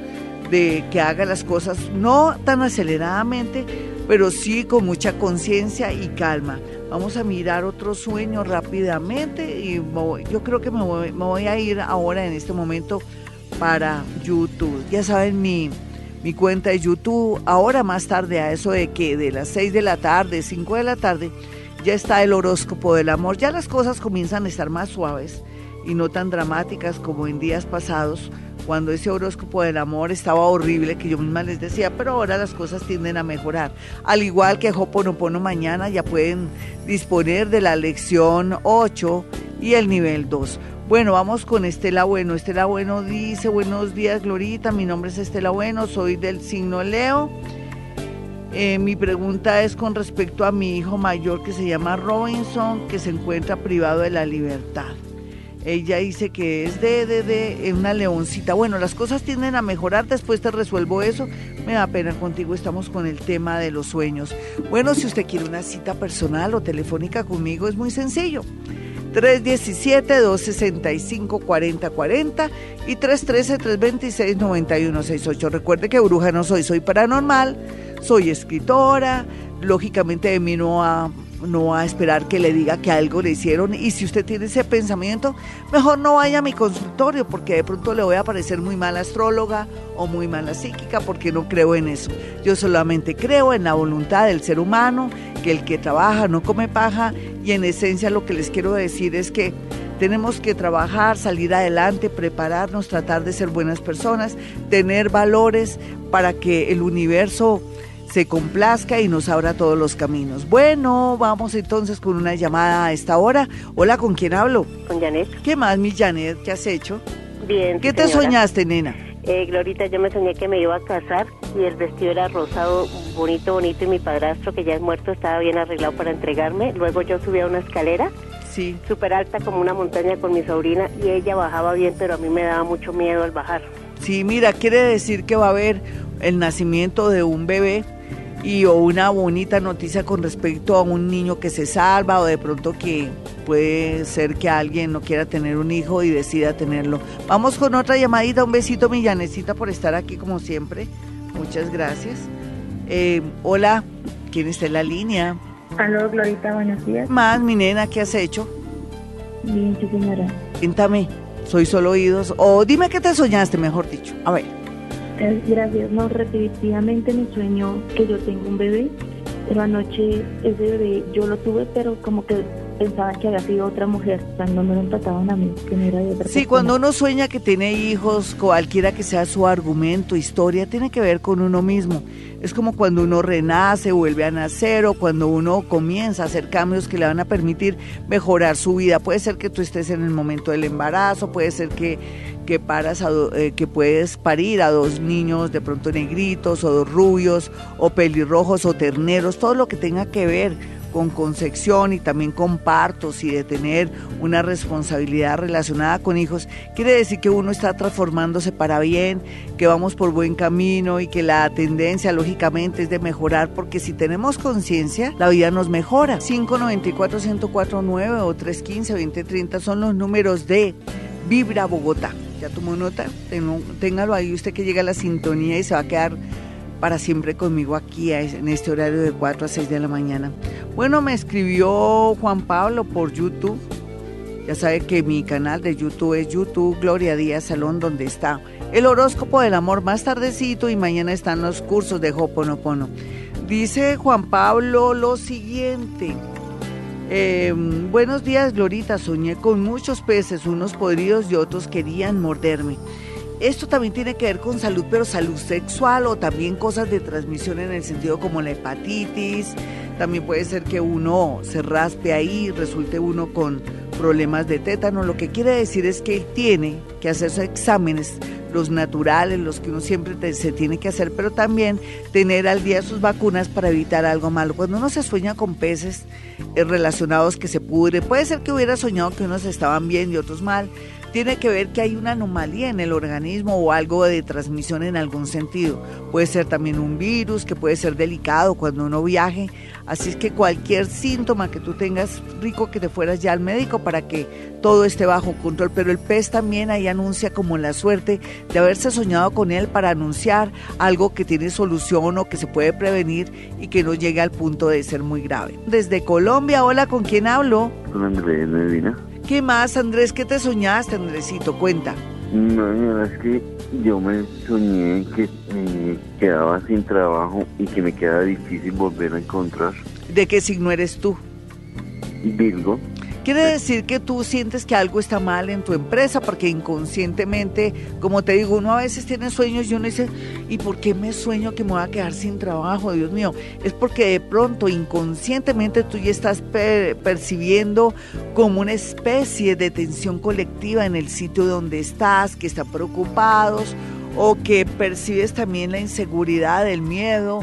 de que haga las cosas no tan aceleradamente, pero sí con mucha conciencia y calma. Vamos a mirar otro sueño rápidamente y yo creo que me voy, a ir ahora en este momento para YouTube. Ya saben mi, mi cuenta de YouTube. Ahora más tarde a eso de que de las 6 de la tarde, 5 de la tarde, ya está el horóscopo del amor. Ya las cosas comienzan a estar más suaves y no tan dramáticas como en días pasados cuando ese horóscopo del amor estaba horrible, que yo misma les decía, pero ahora las cosas tienden a mejorar. Al igual que Hoponopono mañana ya pueden disponer de la lección 8 y el nivel 2. Bueno, vamos con Estela Bueno. Estela Bueno dice, buenos días Glorita, mi nombre es Estela Bueno, soy del signo Leo. Eh, mi pregunta es con respecto a mi hijo mayor que se llama Robinson, que se encuentra privado de la libertad. Ella dice que es de, de, de una leoncita. Bueno, las cosas tienden a mejorar, después te resuelvo eso. Me da pena contigo, estamos con el tema de los sueños. Bueno, si usted quiere una cita personal o telefónica conmigo, es muy sencillo. 317-265-4040 y 313-326-9168. Recuerde que bruja no soy, soy paranormal, soy escritora, lógicamente de mí no ha no a esperar que le diga que algo le hicieron y si usted tiene ese pensamiento, mejor no vaya a mi consultorio porque de pronto le voy a parecer muy mala astróloga o muy mala psíquica porque no creo en eso. Yo solamente creo en la voluntad del ser humano, que el que trabaja no come paja y en esencia lo que les quiero decir es que tenemos que trabajar, salir adelante, prepararnos, tratar de ser buenas personas, tener valores para que el universo se complazca y nos abra todos los caminos. Bueno, vamos entonces con una llamada a esta hora. Hola, ¿con quién hablo? Con Janet. ¿Qué más, mi Janet? ¿Qué has hecho? Bien. ¿Qué te soñaste, nena? Eh, Glorita, yo me soñé que me iba a casar y el vestido era rosado, bonito, bonito, y mi padrastro, que ya es muerto, estaba bien arreglado para entregarme. Luego yo subí a una escalera, sí. súper alta como una montaña con mi sobrina, y ella bajaba bien, pero a mí me daba mucho miedo al bajar. Sí, mira, quiere decir que va a haber el nacimiento de un bebé y o una bonita noticia con respecto a un niño que se salva o de pronto que puede ser que alguien no quiera tener un hijo y decida tenerlo. Vamos con otra llamadita, un besito Millanecita por estar aquí como siempre. Muchas gracias. Eh, hola, ¿quién está en la línea? Aló, Glorita, buenos días. Más, mi nena, ¿qué has hecho? Bien, sí, señora. Cuéntame. soy solo oídos. O dime qué te soñaste, mejor dicho. A ver. Gracias, no, repetitivamente me sueño que yo tengo un bebé, pero anoche ese bebé yo lo tuve, pero como que pensaban que había sido otra mujer, o sea, no me lo empataban a mí, que no era de otra Sí, cuando uno sueña que tiene hijos, cualquiera que sea su argumento, historia, tiene que ver con uno mismo. Es como cuando uno renace, vuelve a nacer o cuando uno comienza a hacer cambios que le van a permitir mejorar su vida. Puede ser que tú estés en el momento del embarazo, puede ser que, que, paras eh, que puedes parir a dos niños de pronto negritos o dos rubios o pelirrojos o terneros, todo lo que tenga que ver con concepción y también con partos y de tener una responsabilidad relacionada con hijos, quiere decir que uno está transformándose para bien, que vamos por buen camino y que la tendencia lógicamente es de mejorar, porque si tenemos conciencia, la vida nos mejora. 594-1049 o 315-2030 son los números de Vibra Bogotá. ¿Ya tomó nota? Téngalo ahí usted que llega a la sintonía y se va a quedar para siempre conmigo aquí en este horario de 4 a 6 de la mañana. Bueno, me escribió Juan Pablo por YouTube. Ya sabe que mi canal de YouTube es YouTube Gloria Díaz Salón, donde está el horóscopo del amor más tardecito y mañana están los cursos de Hoponopono. Dice Juan Pablo lo siguiente. Em, buenos días, Glorita. Soñé con muchos peces, unos podridos y otros querían morderme. Esto también tiene que ver con salud, pero salud sexual o también cosas de transmisión en el sentido como la hepatitis. También puede ser que uno se raspe ahí, resulte uno con problemas de tétano. Lo que quiere decir es que tiene que hacer sus exámenes, los naturales, los que uno siempre se tiene que hacer, pero también tener al día sus vacunas para evitar algo malo. Cuando uno se sueña con peces eh, relacionados que se pudre, puede ser que hubiera soñado que unos estaban bien y otros mal tiene que ver que hay una anomalía en el organismo o algo de transmisión en algún sentido. Puede ser también un virus que puede ser delicado cuando uno viaje. Así es que cualquier síntoma que tú tengas, rico que te fueras ya al médico para que todo esté bajo control. Pero el pez también ahí anuncia como la suerte de haberse soñado con él para anunciar algo que tiene solución o que se puede prevenir y que no llegue al punto de ser muy grave. Desde Colombia, hola, ¿con quién hablo? Con Andrés Medina. ¿Qué más, Andrés? ¿Qué te soñaste, Andresito? Cuenta. No, es que yo me soñé que me quedaba sin trabajo y que me queda difícil volver a encontrar. ¿De qué signo eres tú? Virgo. Quiere decir que tú sientes que algo está mal en tu empresa porque inconscientemente, como te digo, uno a veces tiene sueños y uno dice, ¿y por qué me sueño que me voy a quedar sin trabajo? Dios mío, es porque de pronto inconscientemente tú ya estás percibiendo como una especie de tensión colectiva en el sitio donde estás, que están preocupados o que percibes también la inseguridad, el miedo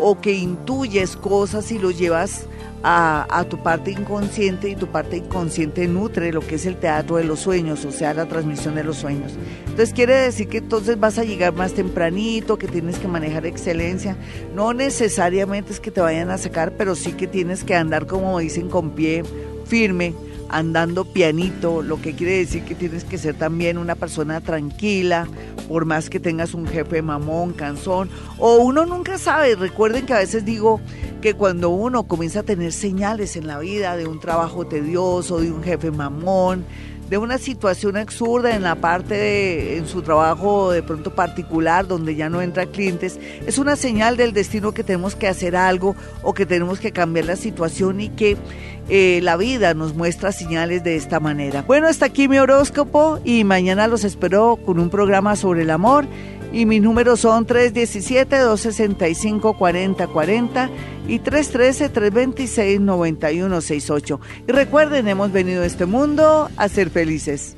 o que intuyes cosas y lo llevas a, tu parte inconsciente y tu parte inconsciente nutre lo que es el teatro de los sueños, o sea, la transmisión de los sueños. Entonces quiere decir que entonces vas a llegar más tempranito, que tienes que manejar excelencia. No necesariamente es que te vayan a sacar, pero sí que tienes que andar, como dicen, con pie firme andando pianito, lo que quiere decir que tienes que ser también una persona tranquila, por más que tengas un jefe mamón, cansón, o uno nunca sabe. Recuerden que a veces digo que cuando uno comienza a tener señales en la vida de un trabajo tedioso, de un jefe mamón, de una situación absurda en la parte de en su trabajo de pronto particular donde ya no entra clientes, es una señal del destino que tenemos que hacer algo o que tenemos que cambiar la situación y que eh, la vida nos muestra señales de esta manera. Bueno, hasta aquí mi horóscopo y mañana los espero con un programa sobre el amor y mis números son 317-265-4040 y 313-326-9168. Y recuerden, hemos venido a este mundo a ser felices.